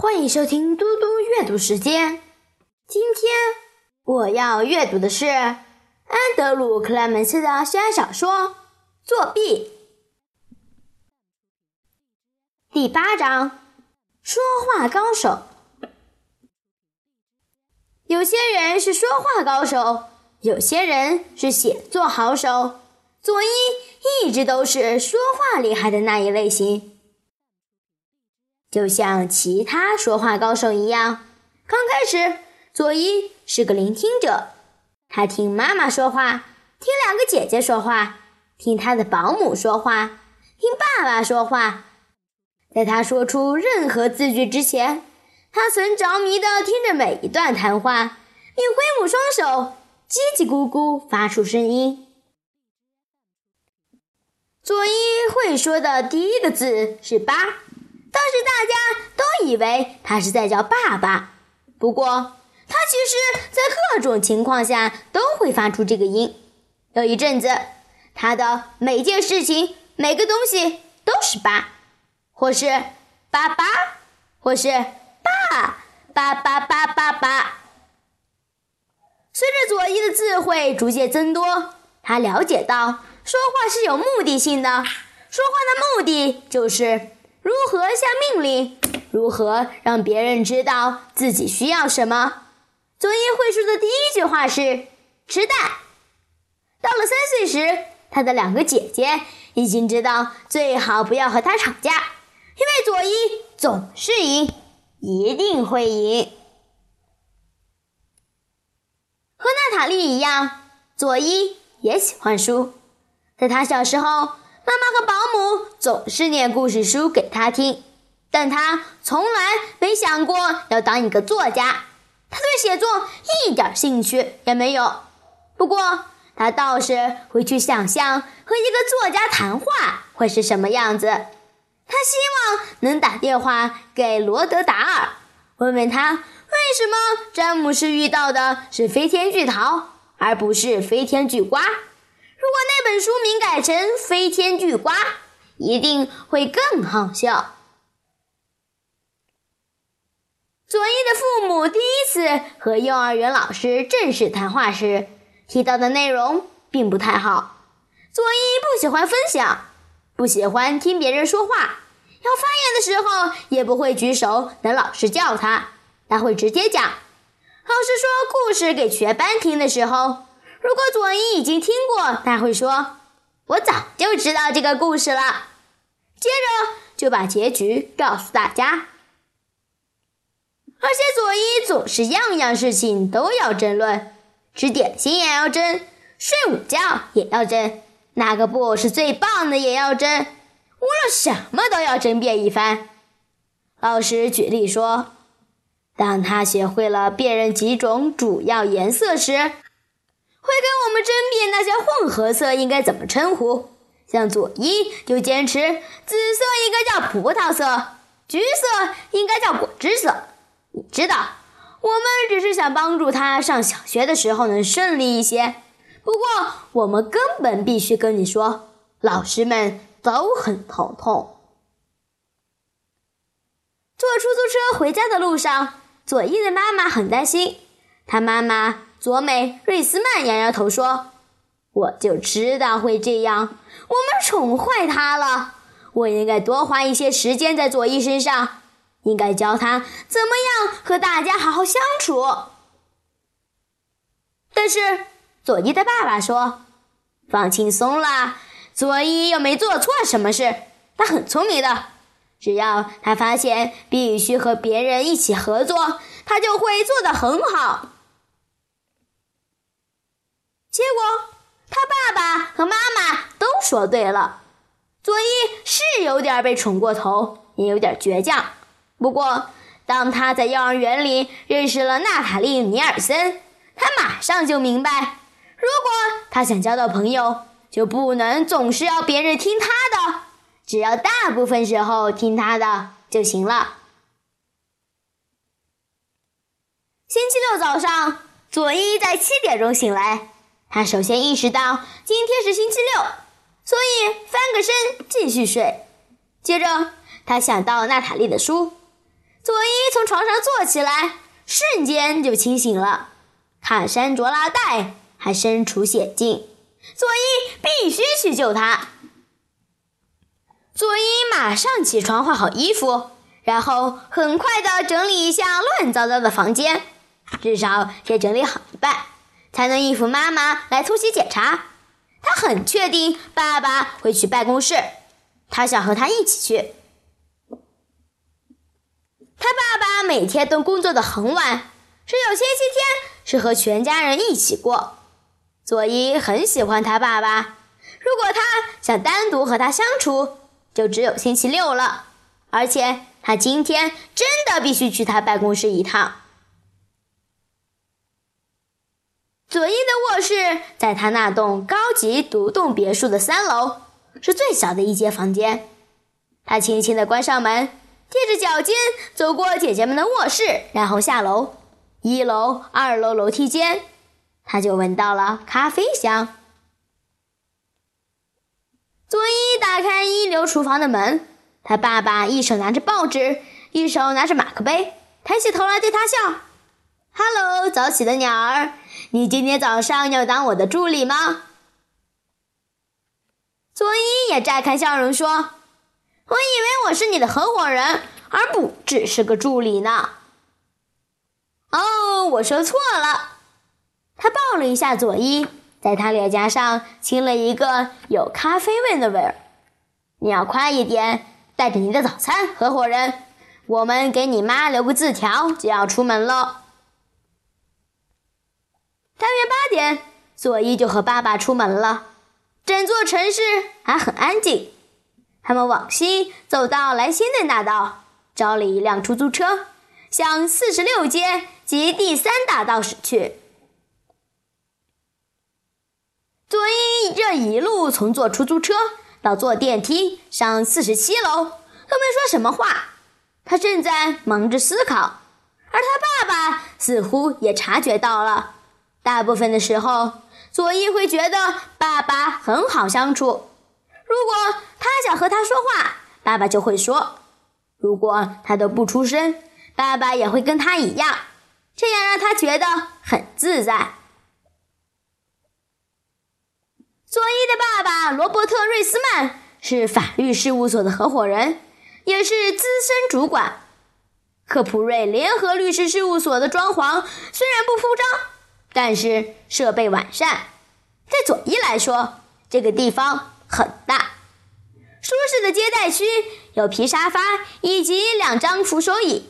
欢迎收听嘟嘟阅读时间。今天我要阅读的是安德鲁·克莱门斯的悬疑小说《作弊》第八章：说话高手。有些人是说话高手，有些人是写作好手。佐伊一直都是说话厉害的那一类型。就像其他说话高手一样，刚开始，佐伊是个聆听者，他听妈妈说话，听两个姐姐说话，听他的保姆说话，听爸爸说话。在他说出任何字句之前，他曾着迷地听着每一段谈话，并挥舞双手，叽叽咕咕发出声音。佐伊会说的第一个字是“八”。当时大家都以为他是在叫爸爸，不过他其实在各种情况下都会发出这个音。有一阵子，他的每件事情、每个东西都是“爸”，或是“爸爸”，或是“爸爸爸爸爸爸”。随着佐伊的智慧逐渐增多，他了解到说话是有目的性的，说话的目的就是。如何下命令？如何让别人知道自己需要什么？佐伊会说的第一句话是“吃蛋”。到了三岁时，他的两个姐姐已经知道最好不要和他吵架，因为佐伊总是赢，一定会赢。和娜塔莉一样，佐伊也喜欢书。在他小时候。妈妈和保姆总是念故事书给他听，但他从来没想过要当一个作家。他对写作一点兴趣也没有。不过，他倒是会去想象和一个作家谈话会是什么样子。他希望能打电话给罗德达尔，问问他为什么詹姆士遇到的是飞天巨桃，而不是飞天巨瓜。如果那本书名改成《飞天巨瓜》，一定会更好笑。佐伊的父母第一次和幼儿园老师正式谈话时，提到的内容并不太好。佐伊不喜欢分享，不喜欢听别人说话，要发言的时候也不会举手等老师叫他，他会直接讲。老师说故事给全班听的时候。如果佐伊已经听过，他会说：“我早就知道这个故事了。”接着就把结局告诉大家。而且佐伊总是样样事情都要争论，吃点心也要争，睡午觉也要争，哪个布偶是最棒的也要争，无论什么都要争辩一番。老师举例说，当他学会了辨认几种主要颜色时。会跟我们争辩那些混合色应该怎么称呼，像佐伊就坚持紫色应该叫葡萄色，橘色应该叫果汁色。你知道，我们只是想帮助他上小学的时候能顺利一些。不过，我们根本必须跟你说，老师们都很头痛。坐出租车回家的路上，佐伊的妈妈很担心，她妈妈。佐美·瑞斯曼摇摇头说：“我就知道会这样，我们宠坏他了。我应该多花一些时间在佐伊身上，应该教他怎么样和大家好好相处。”但是佐伊的爸爸说：“放轻松啦，佐伊又没做错什么事，他很聪明的。只要他发现必须和别人一起合作，他就会做得很好。”结果，他爸爸和妈妈都说对了。佐伊是有点被宠过头，也有点倔强。不过，当他在幼儿园里认识了娜塔莉·尼尔森，他马上就明白，如果他想交到朋友，就不能总是要别人听他的，只要大部分时候听他的就行了。星期六早上，佐伊在七点钟醒来。他首先意识到今天是星期六，所以翻个身继续睡。接着，他想到娜塔莉的书，佐伊从床上坐起来，瞬间就清醒了。卡山卓拉带还身处险境，佐伊必须去救他。佐伊马上起床，换好衣服，然后很快的整理一下乱糟糟的房间，至少也整理好一半，才能应付妈妈来突袭检查。他很确定爸爸会去办公室，他想和他一起去。他爸爸每天都工作的很晚，只有星期天是和全家人一起过。佐伊很喜欢他爸爸，如果他想单独和他相处，就只有星期六了。而且他今天真的必须去他办公室一趟。佐伊的卧室在他那栋高级独栋别墅的三楼，是最小的一间房间。他轻轻地关上门。踮着脚尖走过姐姐们的卧室，然后下楼。一楼、二楼楼梯间，他就闻到了咖啡香。佐伊打开一流厨房的门，他爸爸一手拿着报纸，一手拿着马克杯，抬起头来对他笑：“Hello，早起的鸟儿，你今天早上要当我的助理吗？”佐伊也绽开笑容说。我以为我是你的合伙人，而不只是个助理呢。哦，我说错了。他抱了一下佐伊，在他脸颊上亲了一个有咖啡味的吻。你要快一点，带着你的早餐，合伙人。我们给你妈留个字条，就要出门了。大约八点，佐伊就和爸爸出门了。整座城市还很安静。他们往西走到莱辛顿大道，招了一辆出租车，向四十六街及第三大道驶去。佐伊这一路从坐出租车到坐电梯上四十七楼都没说什么话，他正在忙着思考，而他爸爸似乎也察觉到了。大部分的时候，佐伊会觉得爸爸很好相处。如果他想和他说话，爸爸就会说；如果他都不出声，爸爸也会跟他一样，这样让他觉得很自在。佐伊的爸爸罗伯特·瑞斯曼是法律事务所的合伙人，也是资深主管。科普瑞联合律师事务所的装潢虽然不铺张，但是设备完善。对佐伊来说，这个地方。很大，舒适的接待区有皮沙发以及两张扶手椅。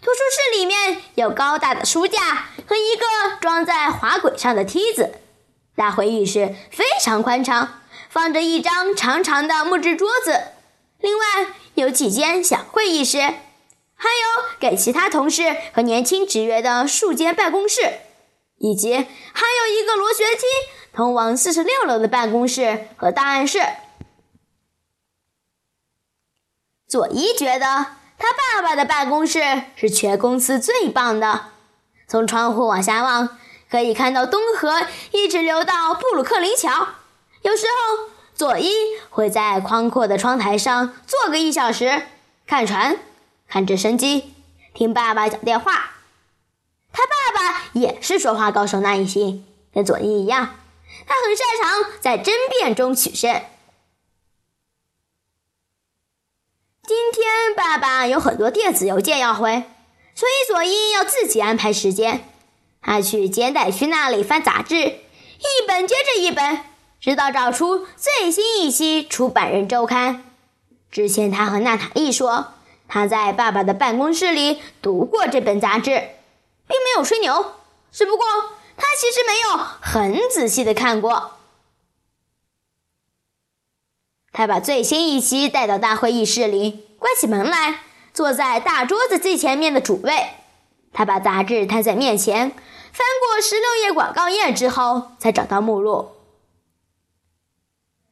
图书室里面有高大的书架和一个装在滑轨上的梯子。大会议室非常宽敞，放着一张长长的木质桌子。另外有几间小会议室，还有给其他同事和年轻职员的数间办公室，以及还有一个螺旋梯。通往四十六楼的办公室和档案室。佐伊觉得他爸爸的办公室是全公司最棒的。从窗户往下望，可以看到东河一直流到布鲁克林桥。有时候，佐伊会在宽阔的窗台上坐个一小时，看船，看直升机，听爸爸讲电话。他爸爸也是说话高手那一型，跟佐伊一样。他很擅长在争辩中取胜。今天爸爸有很多电子邮件要回，所以佐伊要自己安排时间。他去接待区那里翻杂志，一本接着一本，直到找出最新一期《出版人周刊》。之前他和娜塔莉说，他在爸爸的办公室里读过这本杂志，并没有吹牛，只不过。他其实没有很仔细的看过。他把最新一期带到大会议室里，关起门来，坐在大桌子最前面的主位。他把杂志摊在面前，翻过十六页广告页之后，才找到目录。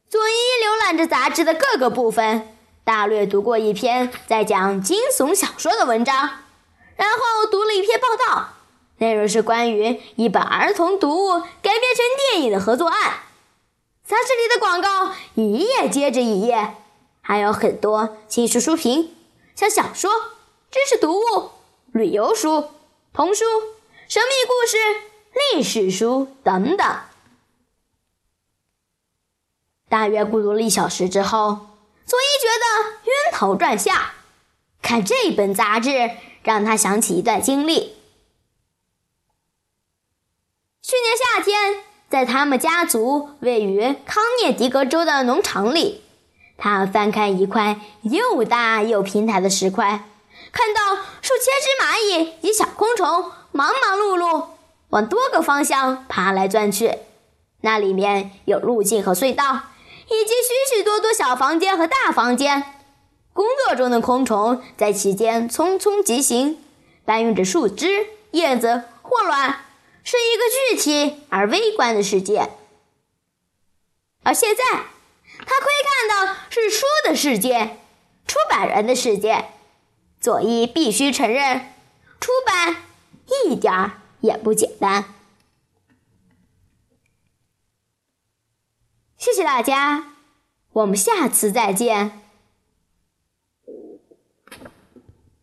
佐伊浏览着杂志的各个部分，大略读过一篇在讲惊悚小说的文章，然后读了一篇报道。内容是关于一本儿童读物改编成电影的合作案。杂志里的广告一页接着一页，还有很多新书书评，像小说、知识读物、旅游书、童书、神秘故事、历史书等等。大约孤独了一小时之后，佐伊觉得晕头转向。看这本杂志，让他想起一段经历。去年夏天，在他们家族位于康涅狄格州的农场里，他翻开一块又大又平坦的石块，看到数千只蚂蚁及小昆虫忙忙碌碌往多个方向爬来钻去。那里面有路径和隧道，以及许许多多小房间和大房间。工作中的昆虫在其间匆匆疾行，搬运着树枝、叶子或卵。是一个具体而微观的世界，而现在，他窥看到是书的世界，出版人的世界。佐伊必须承认，出版一点儿也不简单。谢谢大家，我们下次再见。